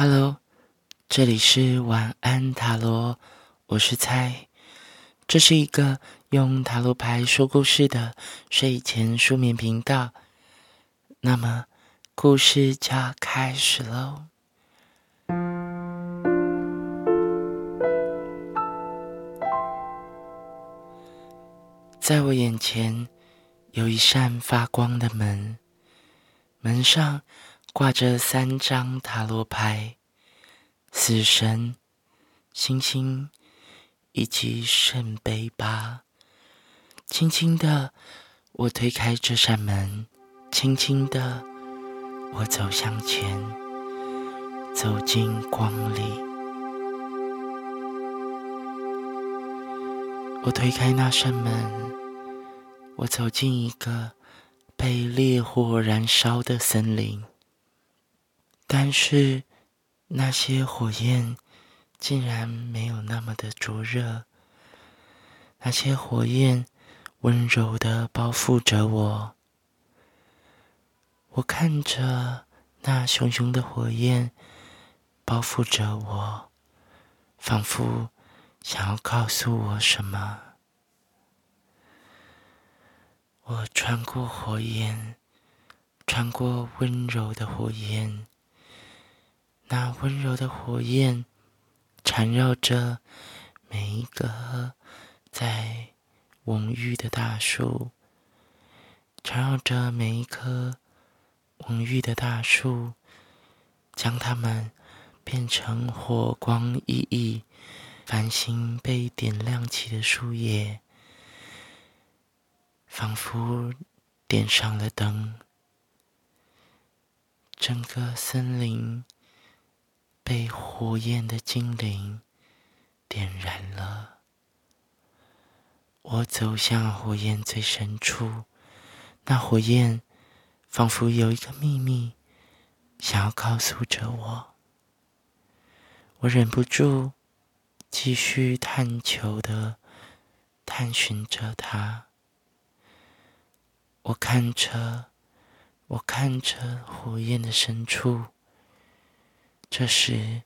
Hello，这里是晚安塔罗，我是猜。这是一个用塔罗牌说故事的睡前书眠频道。那么，故事就要开始喽。在我眼前有一扇发光的门，门上挂着三张塔罗牌：死神、星星以及圣杯八。轻轻的，我推开这扇门，轻轻的，我走向前，走进光里。我推开那扇门。我走进一个被烈火燃烧的森林，但是那些火焰竟然没有那么的灼热。那些火焰温柔的包覆着我，我看着那熊熊的火焰包覆着我，仿佛想要告诉我什么。我穿过火焰，穿过温柔的火焰。那温柔的火焰缠绕着每一个在蓊郁的大树，缠绕着每一棵蓊郁的大树，将它们变成火光熠熠、繁星被点亮起的树叶。仿佛点上了灯，整个森林被火焰的精灵点燃了。我走向火焰最深处，那火焰仿佛有一个秘密，想要告诉着我。我忍不住继续探求的探寻着它。我看着，我看着火焰的深处。这时，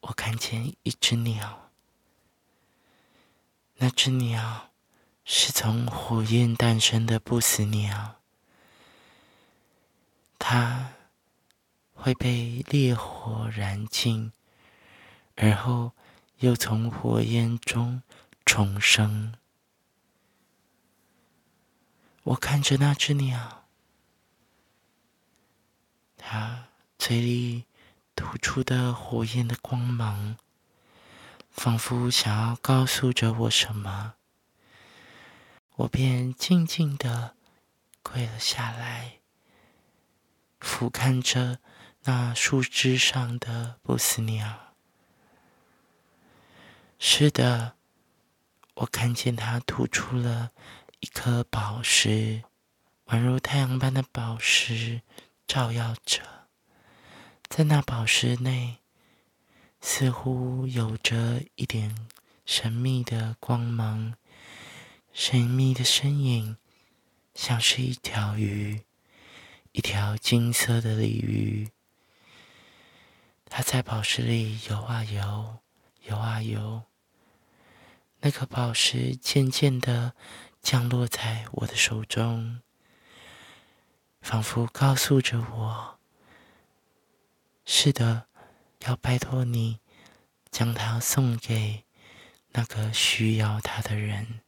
我看见一只鸟。那只鸟是从火焰诞生的不死鸟。它会被烈火燃尽，而后又从火焰中重生。我看着那只鸟，它嘴里吐出的火焰的光芒，仿佛想要告诉着我什么。我便静静的跪了下来，俯瞰着那树枝上的不死鸟。是的，我看见它吐出了。一颗宝石，宛如太阳般的宝石，照耀着。在那宝石内，似乎有着一点神秘的光芒，神秘的身影，像是一条鱼，一条金色的鲤鱼。它在宝石里游啊游，游啊游。那颗宝石渐渐的。降落在我的手中，仿佛告诉着我：“是的，要拜托你将它送给那个需要它的人。”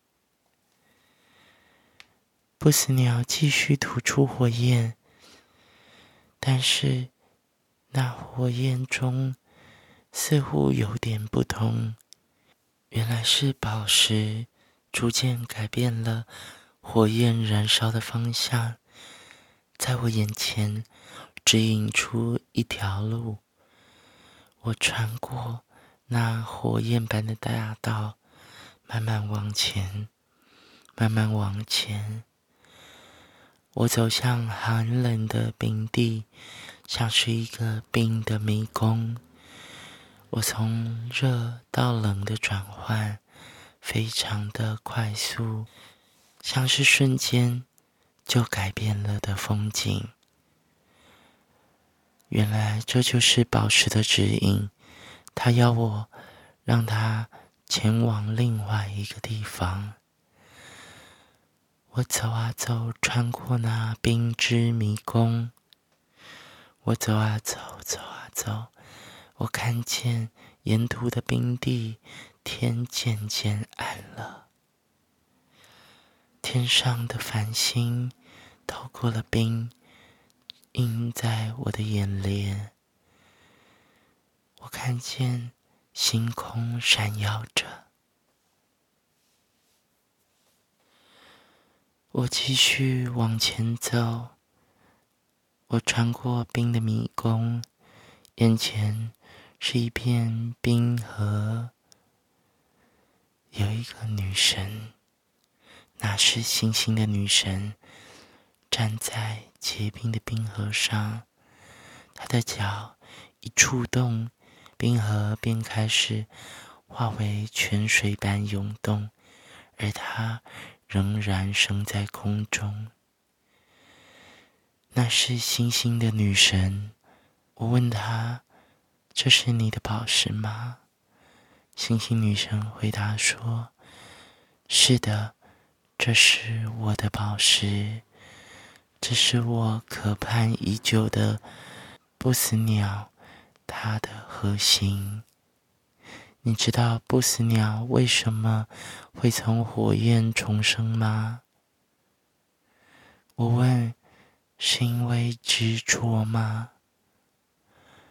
不死鸟继续吐出火焰，但是那火焰中似乎有点不同，原来是宝石。逐渐改变了火焰燃烧的方向，在我眼前指引出一条路。我穿过那火焰般的大道，慢慢往前，慢慢往前。我走向寒冷的冰地，像是一个冰的迷宫。我从热到冷的转换。非常的快速，像是瞬间就改变了的风景。原来这就是宝石的指引，他要我让他前往另外一个地方。我走啊走，穿过那冰之迷宫。我走啊走，走啊走，我看见沿途的冰地，天渐渐暗了。天上的繁星透过了冰，映在我的眼帘。我看见星空闪耀着。我继续往前走，我穿过冰的迷宫，眼前是一片冰河，有一个女神，那是星星的女神，站在结冰的冰河上，他的脚一触动，冰河便开始化为泉水般涌动，而他。仍然升在空中。那是星星的女神。我问她：“这是你的宝石吗？”星星女神回答说：“是的，这是我的宝石，这是我渴盼已久的不死鸟，它的核心。”你知道不死鸟为什么会从火焰重生吗？我问，是因为执着吗？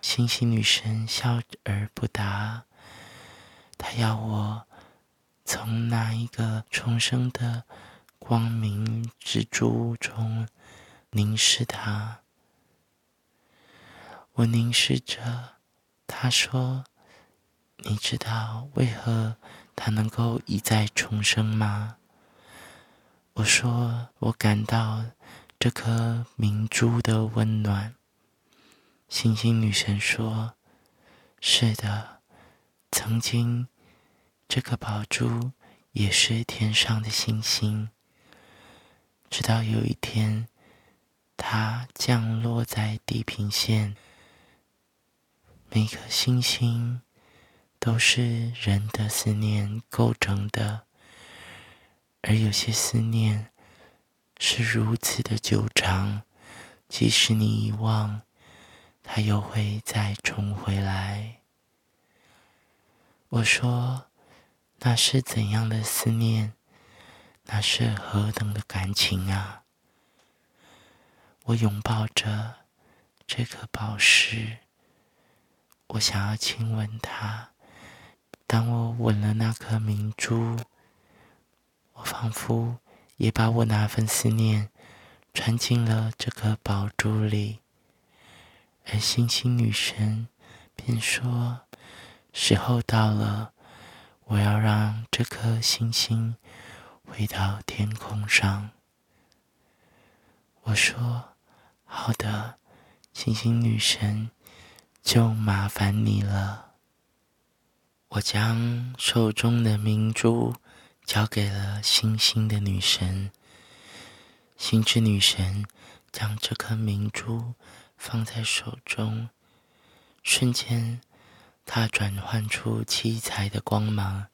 星星女神笑而不答。她要我从那一个重生的光明之珠中凝视它。我凝视着，他说。你知道为何它能够一再重生吗？我说，我感到这颗明珠的温暖。星星女神说：“是的，曾经这颗宝珠也是天上的星星，直到有一天，它降落在地平线，每颗星星。”都是人的思念构成的，而有些思念是如此的久长，即使你遗忘，它又会再重回来。我说，那是怎样的思念？那是何等的感情啊！我拥抱着这颗宝石，我想要亲吻它。当我吻了那颗明珠，我仿佛也把我那份思念传进了这颗宝珠里，而星星女神便说：“时候到了，我要让这颗星星回到天空上。”我说：“好的，星星女神，就麻烦你了。”我将手中的明珠交给了星星的女神。星之女神将这颗明珠放在手中，瞬间，它转换出七彩的光芒，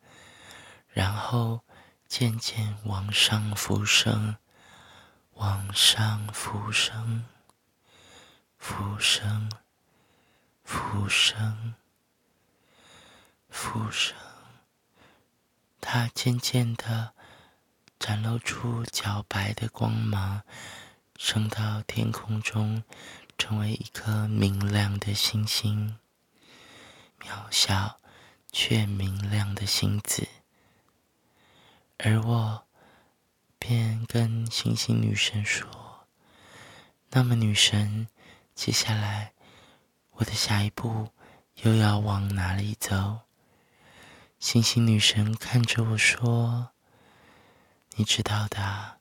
然后渐渐往上浮升，往上浮升，浮生，浮生。浮生，它渐渐的展露出皎白的光芒，升到天空中，成为一颗明亮的星星，渺小却明亮的星子。而我便跟星星女神说：“那么，女神，接下来我的下一步又要往哪里走？”星星女神看着我说：“你知道的，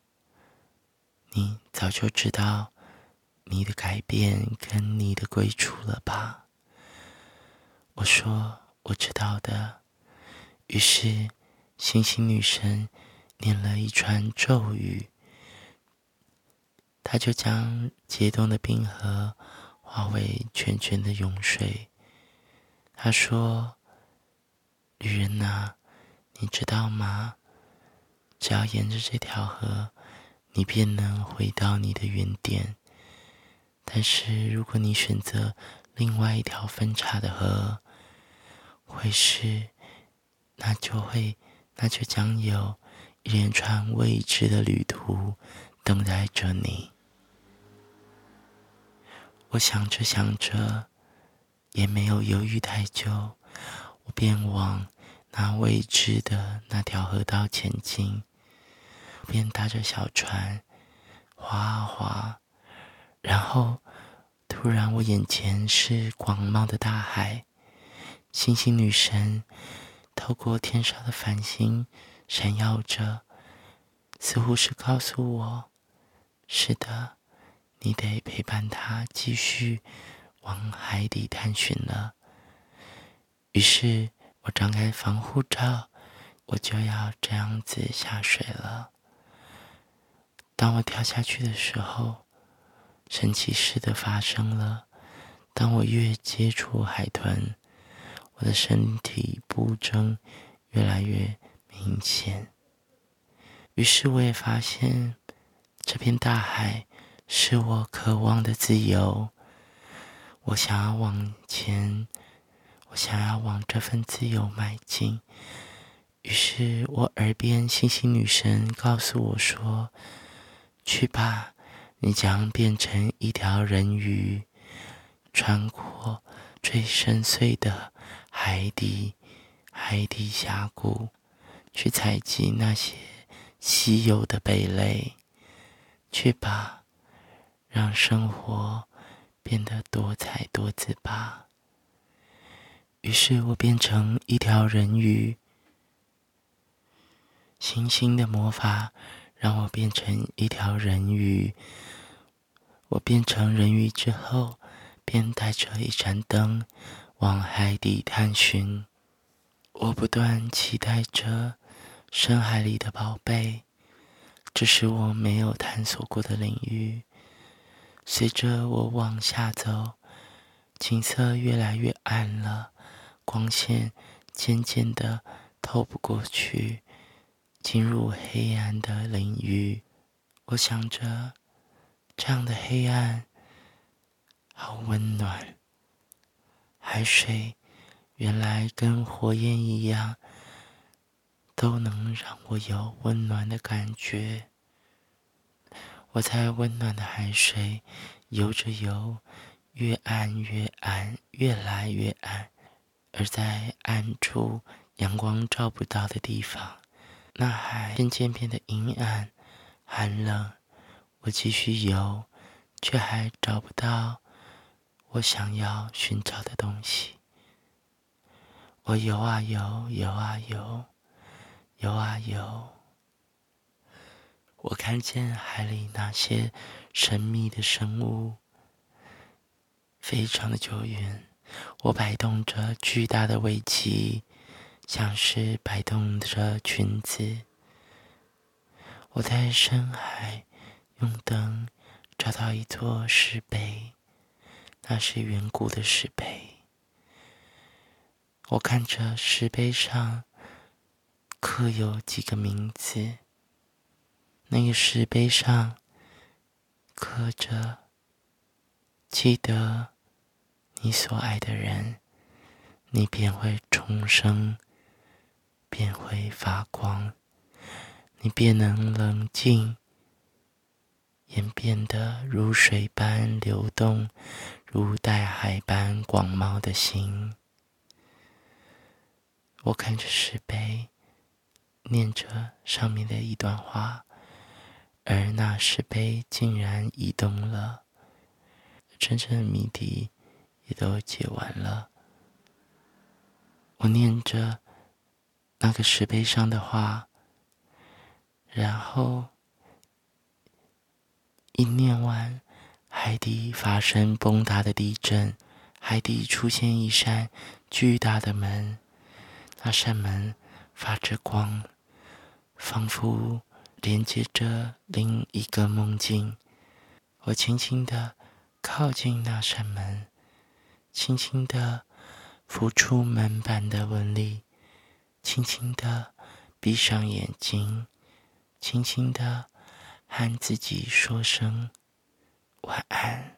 你早就知道你的改变跟你的归处了吧？”我说：“我知道的。”于是，星星女神念了一串咒语，他就将结冻的冰河化为泉泉的涌水。他说：“旅人呐，你知道吗？只要沿着这条河，你便能回到你的原点。但是如果你选择另外一条分叉的河，会是，那就会，那就将有一连串未知的旅途等待着你。”我想着想着，也没有犹豫太久，我便往那未知的那条河道前进，便搭着小船划啊划，然后突然我眼前是广袤的大海，星星女神透过天上的繁星闪耀着，似乎是告诉我：是的。你得陪伴他继续往海底探寻了。于是我张开防护罩，我就要这样子下水了。当我跳下去的时候，神奇事的发生了。当我越接触海豚，我的身体步征越来越明显。于是我也发现这片大海。是我渴望的自由，我想要往前，我想要往这份自由迈进。于是我耳边星星女神告诉我说：“去吧，你将变成一条人鱼，穿过最深邃的海底海底峡谷，去采集那些稀有的贝类。去吧。”让生活变得多彩多姿吧。于是我变成一条人鱼，星星的魔法让我变成一条人鱼。我变成人鱼之后，便带着一盏灯往海底探寻。我不断期待着深海里的宝贝，这是我没有探索过的领域。随着我往下走，景色越来越暗了，光线渐渐的透不过去，进入黑暗的领域。我想着，这样的黑暗好温暖。海水原来跟火焰一样，都能让我有温暖的感觉。我在温暖的海水游着游，越暗越暗，越来越暗。而在暗处阳光照不到的地方，那海渐渐变得阴暗、寒冷。我继续游，却还找不到我想要寻找的东西。我游啊游，游啊游，游啊游。我看见海里那些神秘的生物，非常的久远。我摆动着巨大的尾鳍，像是摆动着裙子。我在深海用灯找到一座石碑，那是远古的石碑。我看着石碑上刻有几个名字。那个石碑上刻着：“记得你所爱的人，你便会重生，便会发光，你便能冷静，演变得如水般流动，如大海般广袤的心。”我看着石碑，念着上面的一段话。而那石碑竟然移动了，真正的谜底也都解完了。我念着那个石碑上的话，然后一念完，海底发生崩塌的地震，海底出现一扇巨大的门，那扇门发着光，仿佛。连接着另一个梦境，我轻轻地靠近那扇门，轻轻地抚触门板的纹理，轻轻地闭上眼睛，轻轻地和自己说声晚安。